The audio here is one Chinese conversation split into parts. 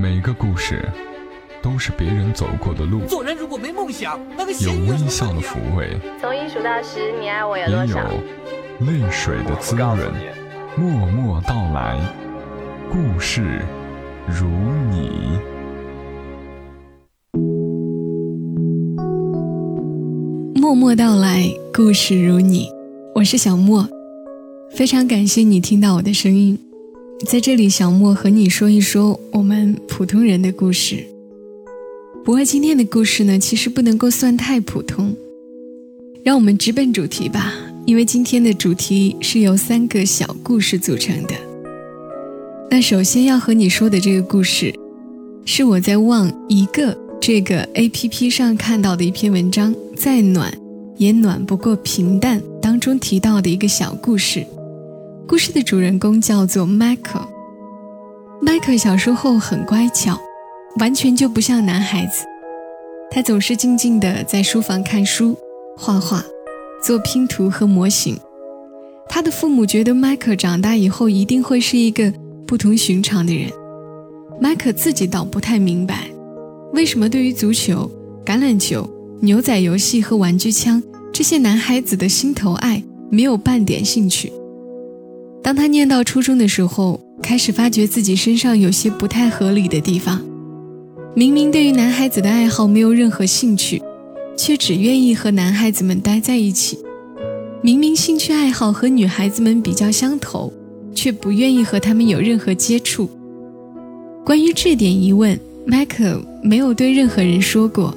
每个故事都是别人走过的路，做人如果没梦想，那个有微笑的抚慰，从一数到十，你爱我有也有多少？泪水的滋润。默默到来，故事如你。默默到来，故事如你，我是小莫，非常感谢你听到我的声音，在这里，小莫和你说一说我们普通人的故事。不过今天的故事呢，其实不能够算太普通，让我们直奔主题吧，因为今天的主题是由三个小故事组成的。那首先要和你说的这个故事，是我在望一个这个 A P P 上看到的一篇文章，再暖也暖不过平淡当中提到的一个小故事。故事的主人公叫做迈克。迈克。小时候很乖巧，完全就不像男孩子。他总是静静地在书房看书、画画、做拼图和模型。他的父母觉得迈克长大以后一定会是一个不同寻常的人。迈克自己倒不太明白，为什么对于足球、橄榄球、牛仔游戏和玩具枪这些男孩子的心头爱没有半点兴趣。当他念到初中的时候，开始发觉自己身上有些不太合理的地方。明明对于男孩子的爱好没有任何兴趣，却只愿意和男孩子们待在一起；明明兴趣爱好和女孩子们比较相投，却不愿意和他们有任何接触。关于这点疑问，迈克没有对任何人说过，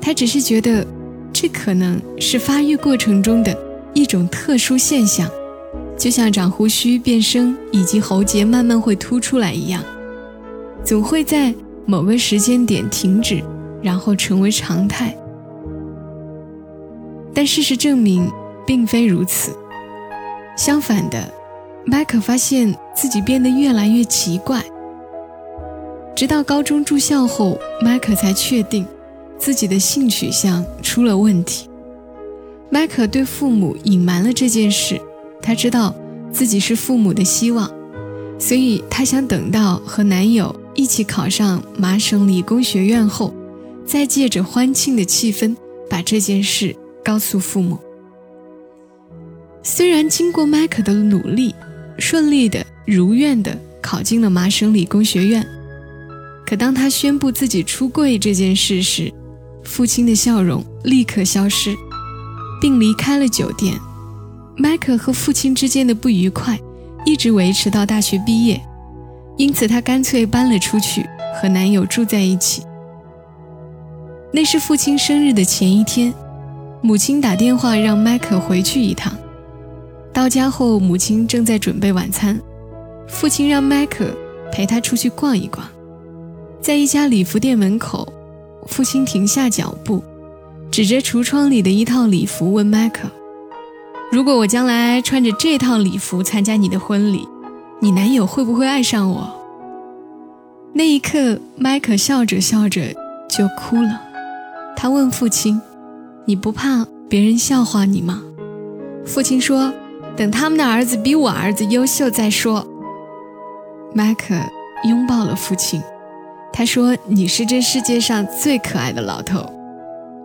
他只是觉得这可能是发育过程中的一种特殊现象，就像长胡须、变声以及喉结慢慢会凸出来一样，总会在某个时间点停止，然后成为常态。但事实证明，并非如此。相反的，迈克发现自己变得越来越奇怪。直到高中住校后，迈克才确定自己的性取向出了问题。迈克对父母隐瞒了这件事，她知道自己是父母的希望，所以她想等到和男友一起考上麻省理工学院后，再借着欢庆的气氛把这件事告诉父母。虽然经过迈克的努力，顺利的如愿的考进了麻省理工学院。可当他宣布自己出柜这件事时，父亲的笑容立刻消失，并离开了酒店。迈克和父亲之间的不愉快一直维持到大学毕业，因此她干脆搬了出去，和男友住在一起。那是父亲生日的前一天，母亲打电话让迈克回去一趟。到家后，母亲正在准备晚餐，父亲让迈克陪他出去逛一逛。在一家礼服店门口，父亲停下脚步，指着橱窗里的一套礼服问迈克：“如果我将来穿着这套礼服参加你的婚礼，你男友会不会爱上我？”那一刻，迈克笑着笑着就哭了。他问父亲：“你不怕别人笑话你吗？”父亲说：“等他们的儿子比我儿子优秀再说。”迈克拥抱了父亲。他说：“你是这世界上最可爱的老头。”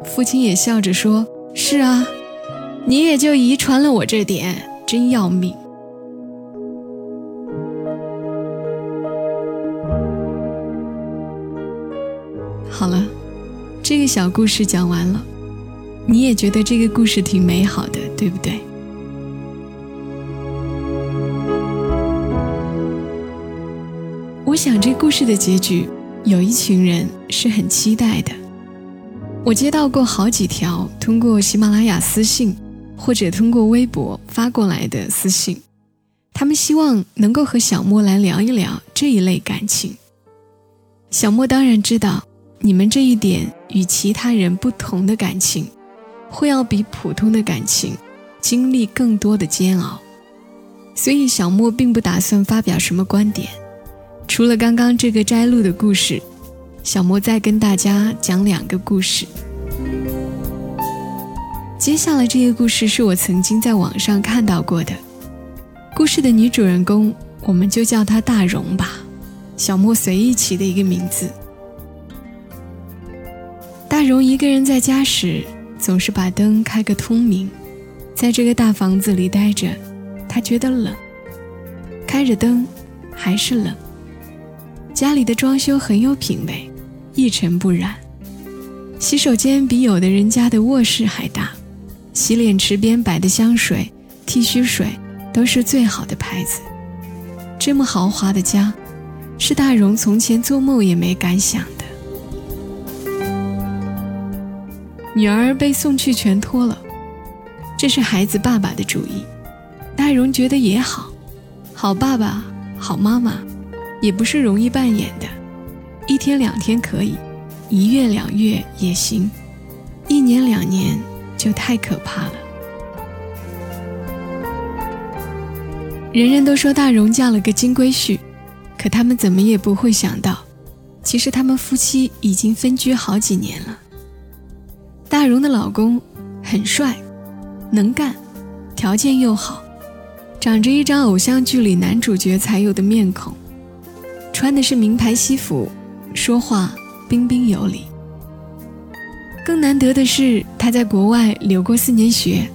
父亲也笑着说：“是啊，你也就遗传了我这点，真要命。”好了，这个小故事讲完了，你也觉得这个故事挺美好的，对不对？我想这故事的结局。有一群人是很期待的。我接到过好几条通过喜马拉雅私信，或者通过微博发过来的私信，他们希望能够和小莫来聊一聊这一类感情。小莫当然知道，你们这一点与其他人不同的感情，会要比普通的感情经历更多的煎熬，所以小莫并不打算发表什么观点。除了刚刚这个摘录的故事，小莫再跟大家讲两个故事。接下来这个故事是我曾经在网上看到过的。故事的女主人公，我们就叫她大荣吧。小莫随意起的一个名字。大荣一个人在家时，总是把灯开个通明，在这个大房子里待着，他觉得冷。开着灯，还是冷。家里的装修很有品味，一尘不染。洗手间比有的人家的卧室还大，洗脸池边摆的香水、剃须水都是最好的牌子。这么豪华的家，是大荣从前做梦也没敢想的。女儿被送去全托了，这是孩子爸爸的主意。大荣觉得也好，好爸爸、好妈妈，也不是容易扮演的。一天两天可以，一月两月也行，一年两年就太可怕了。人人都说大荣嫁了个金龟婿，可他们怎么也不会想到，其实他们夫妻已经分居好几年了。大荣的老公很帅，能干，条件又好，长着一张偶像剧里男主角才有的面孔，穿的是名牌西服，说话彬彬有礼。更难得的是，他在国外留过四年学，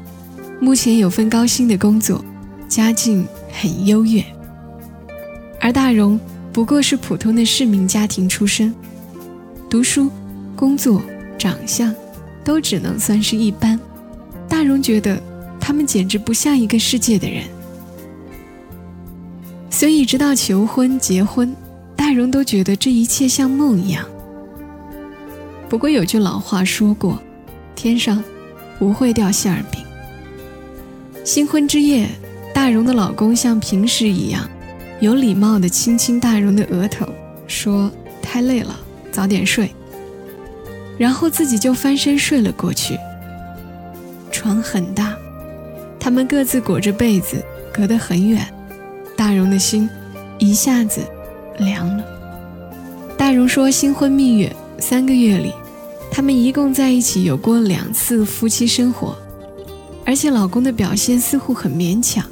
目前有份高薪的工作，家境。很优越，而大荣不过是普通的市民家庭出身，读书、工作、长相，都只能算是一般。大荣觉得他们简直不像一个世界的人，所以直到求婚、结婚，大荣都觉得这一切像梦一样。不过有句老话说过：“天上不会掉馅饼。”新婚之夜。大荣的老公像平时一样，有礼貌地亲亲大荣的额头，说：“太累了，早点睡。”然后自己就翻身睡了过去。床很大，他们各自裹着被子，隔得很远。大荣的心一下子凉了。大荣说：“新婚蜜月三个月里，他们一共在一起有过两次夫妻生活，而且老公的表现似乎很勉强。”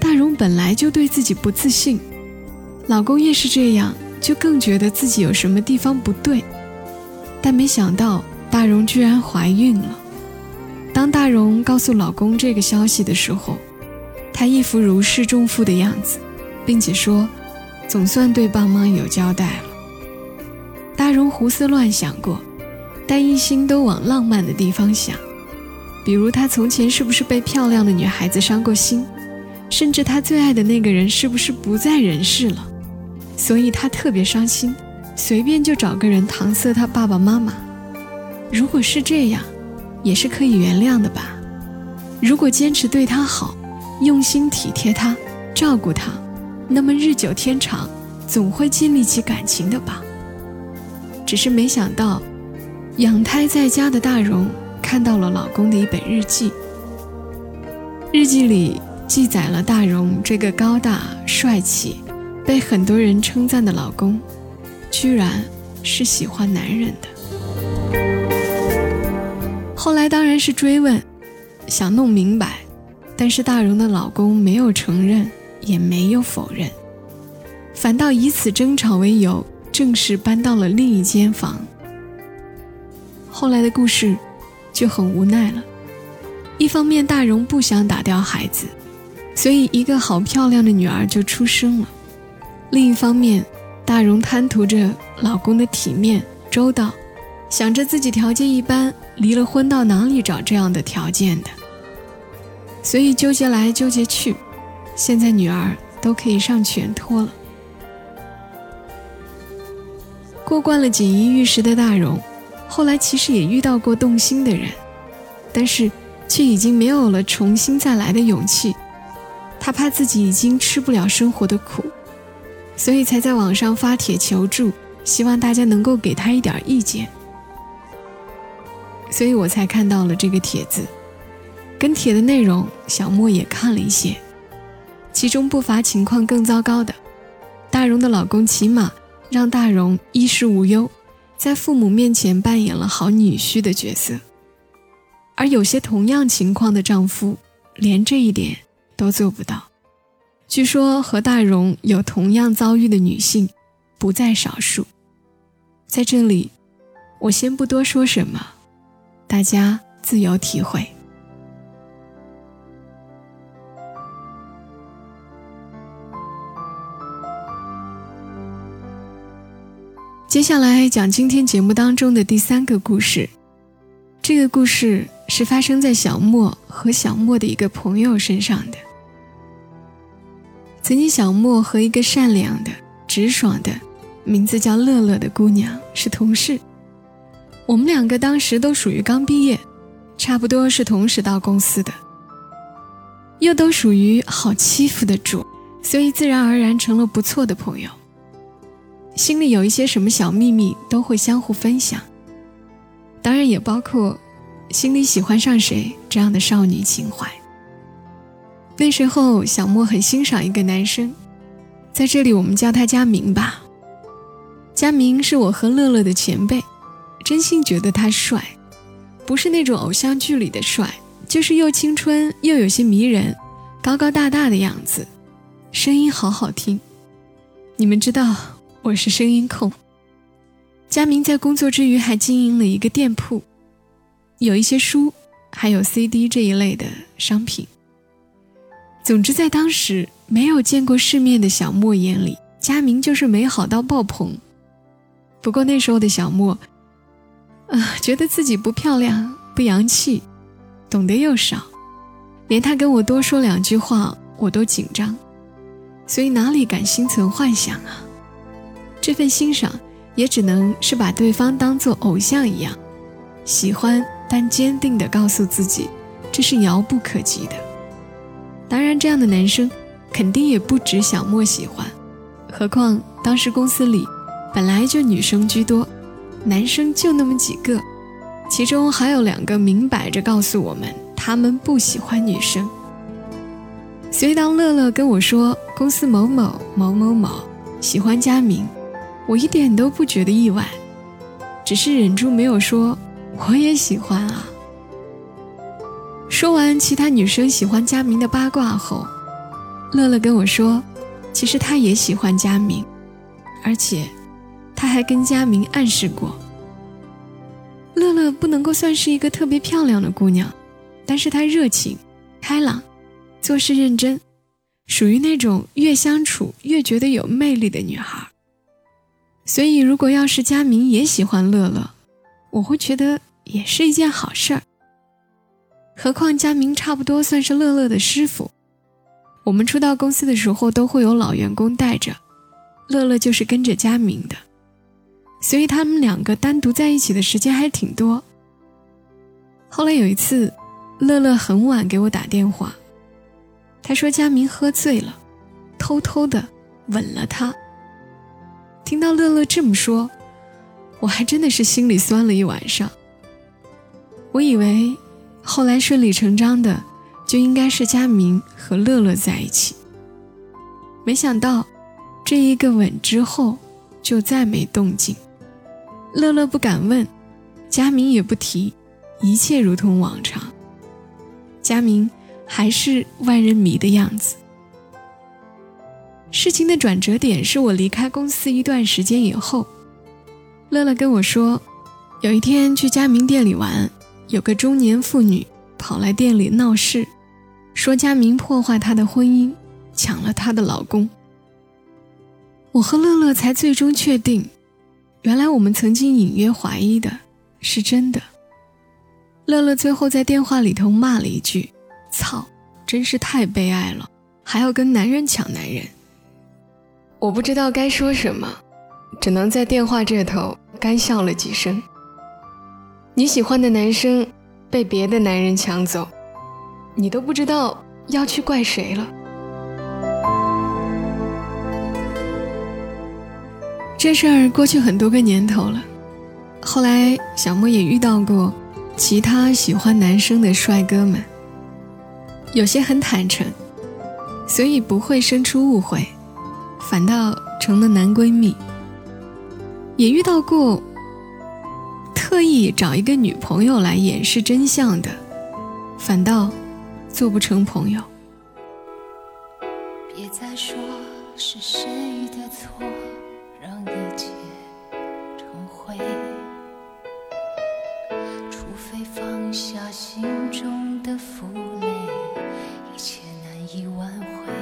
大荣本来就对自己不自信，老公越是这样，就更觉得自己有什么地方不对。但没想到大荣居然怀孕了。当大荣告诉老公这个消息的时候，她一副如释重负的样子，并且说：“总算对爸妈有交代了。”大荣胡思乱想过，但一心都往浪漫的地方想，比如他从前是不是被漂亮的女孩子伤过心。甚至他最爱的那个人是不是不在人世了？所以他特别伤心，随便就找个人搪塞他爸爸妈妈。如果是这样，也是可以原谅的吧？如果坚持对他好，用心体贴他，照顾他，那么日久天长，总会建立起感情的吧？只是没想到，养胎在家的大荣看到了老公的一本日记，日记里。记载了大荣这个高大帅气、被很多人称赞的老公，居然是喜欢男人的。后来当然是追问，想弄明白，但是大荣的老公没有承认，也没有否认，反倒以此争吵为由，正式搬到了另一间房。后来的故事就很无奈了，一方面大荣不想打掉孩子。所以，一个好漂亮的女儿就出生了。另一方面，大荣贪图着老公的体面周到，想着自己条件一般，离了婚到哪里找这样的条件的？所以纠结来纠结去，现在女儿都可以上全托了。过惯了锦衣玉食的大荣，后来其实也遇到过动心的人，但是却已经没有了重新再来的勇气。他怕自己已经吃不了生活的苦，所以才在网上发帖求助，希望大家能够给他一点意见。所以我才看到了这个帖子，跟帖的内容小莫也看了一些，其中不乏情况更糟糕的。大荣的老公起码让大荣衣食无忧，在父母面前扮演了好女婿的角色，而有些同样情况的丈夫，连这一点。都做不到，据说和大荣有同样遭遇的女性不在少数。在这里，我先不多说什么，大家自由体会。接下来讲今天节目当中的第三个故事。这个故事是发生在小莫和小莫的一个朋友身上的。曾经，小莫和一个善良的、直爽的、名字叫乐乐的姑娘是同事。我们两个当时都属于刚毕业，差不多是同时到公司的，又都属于好欺负的主，所以自然而然成了不错的朋友。心里有一些什么小秘密都会相互分享，当然也包括心里喜欢上谁这样的少女情怀。那时候小莫很欣赏一个男生，在这里我们叫他佳明吧。佳明是我和乐乐的前辈，真心觉得他帅，不是那种偶像剧里的帅，就是又青春又有些迷人，高高大大的样子，声音好好听。你们知道。我是声音控。佳明在工作之余还经营了一个店铺，有一些书，还有 CD 这一类的商品。总之，在当时没有见过世面的小莫眼里，佳明就是美好到爆棚。不过那时候的小莫，啊，觉得自己不漂亮、不洋气，懂得又少，连他跟我多说两句话，我都紧张，所以哪里敢心存幻想啊？这份欣赏，也只能是把对方当做偶像一样，喜欢但坚定地告诉自己，这是遥不可及的。当然，这样的男生肯定也不止小莫喜欢，何况当时公司里本来就女生居多，男生就那么几个，其中还有两个明摆着告诉我们他们不喜欢女生。所以当乐乐跟我说公司某某某某某喜欢佳明。我一点都不觉得意外，只是忍住没有说我也喜欢啊。说完其他女生喜欢佳明的八卦后，乐乐跟我说，其实他也喜欢佳明，而且他还跟佳明暗示过。乐乐不能够算是一个特别漂亮的姑娘，但是她热情、开朗，做事认真，属于那种越相处越觉得有魅力的女孩。所以，如果要是佳明也喜欢乐乐，我会觉得也是一件好事儿。何况佳明差不多算是乐乐的师傅，我们初到公司的时候都会有老员工带着，乐乐就是跟着佳明的，所以他们两个单独在一起的时间还挺多。后来有一次，乐乐很晚给我打电话，他说佳明喝醉了，偷偷的吻了他。听到乐乐这么说，我还真的是心里酸了一晚上。我以为后来顺理成章的就应该是佳明和乐乐在一起，没想到这一个吻之后就再没动静。乐乐不敢问，佳明也不提，一切如同往常。佳明还是万人迷的样子。事情的转折点是我离开公司一段时间以后，乐乐跟我说，有一天去佳明店里玩，有个中年妇女跑来店里闹事，说佳明破坏她的婚姻，抢了她的老公。我和乐乐才最终确定，原来我们曾经隐约怀疑的是真的。乐乐最后在电话里头骂了一句：“操，真是太悲哀了，还要跟男人抢男人。”我不知道该说什么，只能在电话这头干笑了几声。你喜欢的男生被别的男人抢走，你都不知道要去怪谁了。这事儿过去很多个年头了，后来小莫也遇到过其他喜欢男生的帅哥们，有些很坦诚，所以不会生出误会。反倒成了男闺蜜。也遇到过特意找一个女朋友来掩饰真相的，反倒做不成朋友。别再说是谁的错，让一切成灰。除非放下心中的负累，一切难以挽回。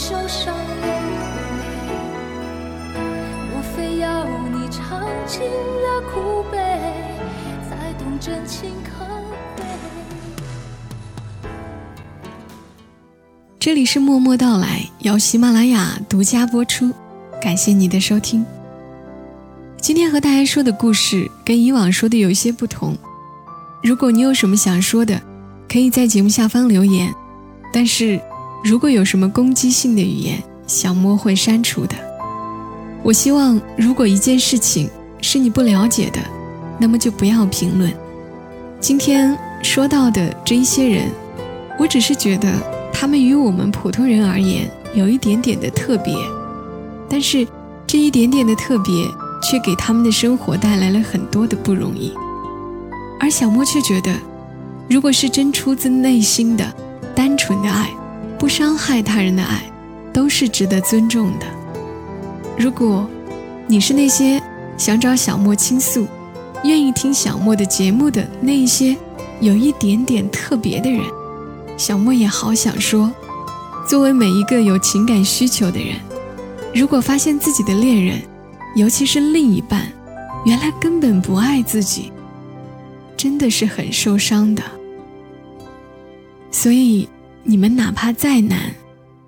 受伤流泪。若非要你尝尽了苦悲，才懂真情可贵。这里是默默到来，由喜马拉雅独家播出，感谢你的收听。今天和大家说的故事跟以往说的有一些不同。如果你有什么想说的，可以在节目下方留言。但是，如果有什么攻击性的语言，小莫会删除的。我希望，如果一件事情是你不了解的，那么就不要评论。今天说到的这一些人，我只是觉得他们与我们普通人而言有一点点的特别，但是这一点点的特别，却给他们的生活带来了很多的不容易。而小莫却觉得，如果是真出自内心的、单纯的爱，不伤害他人的爱，都是值得尊重的。如果你是那些想找小莫倾诉、愿意听小莫的节目的那一些有一点点特别的人，小莫也好想说，作为每一个有情感需求的人，如果发现自己的恋人，尤其是另一半，原来根本不爱自己。真的是很受伤的，所以你们哪怕再难，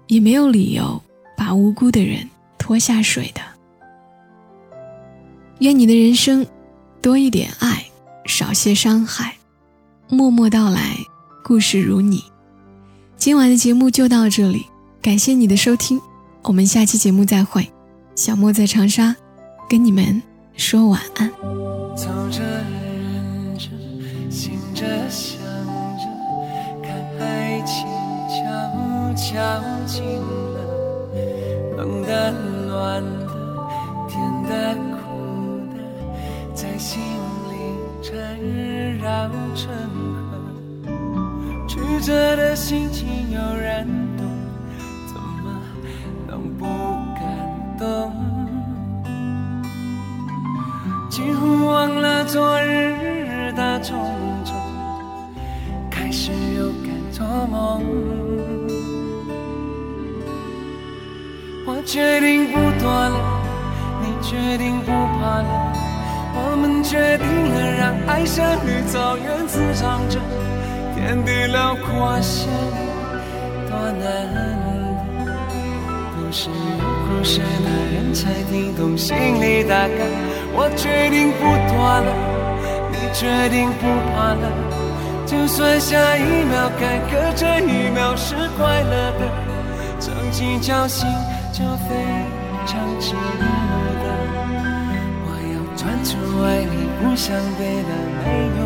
也没有理由把无辜的人拖下水的。愿你的人生多一点爱，少些伤害。默默到来，故事如你。今晚的节目就到这里，感谢你的收听，我们下期节目再会。小莫在长沙，跟你们说晚安。走着忍着，醒着想着，看爱情悄悄近了，冷的、暖的、甜的、苦的，在心里缠绕成河。曲折的心情有人懂，怎么能不感动？几乎忘了昨日的种梦。我决定不躲了，你决定不怕了，我们决定了让爱像绿草原滋长着，天地辽阔些多难。不是有故事的人才听懂心里大概。我决定不躲了，你决定不怕了。就算下一秒坎坷，这一秒是快乐的，曾经侥幸就非常值得。我要专注爱你，不想别的，没有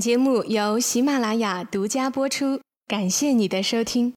节目由喜马拉雅独家播出，感谢你的收听。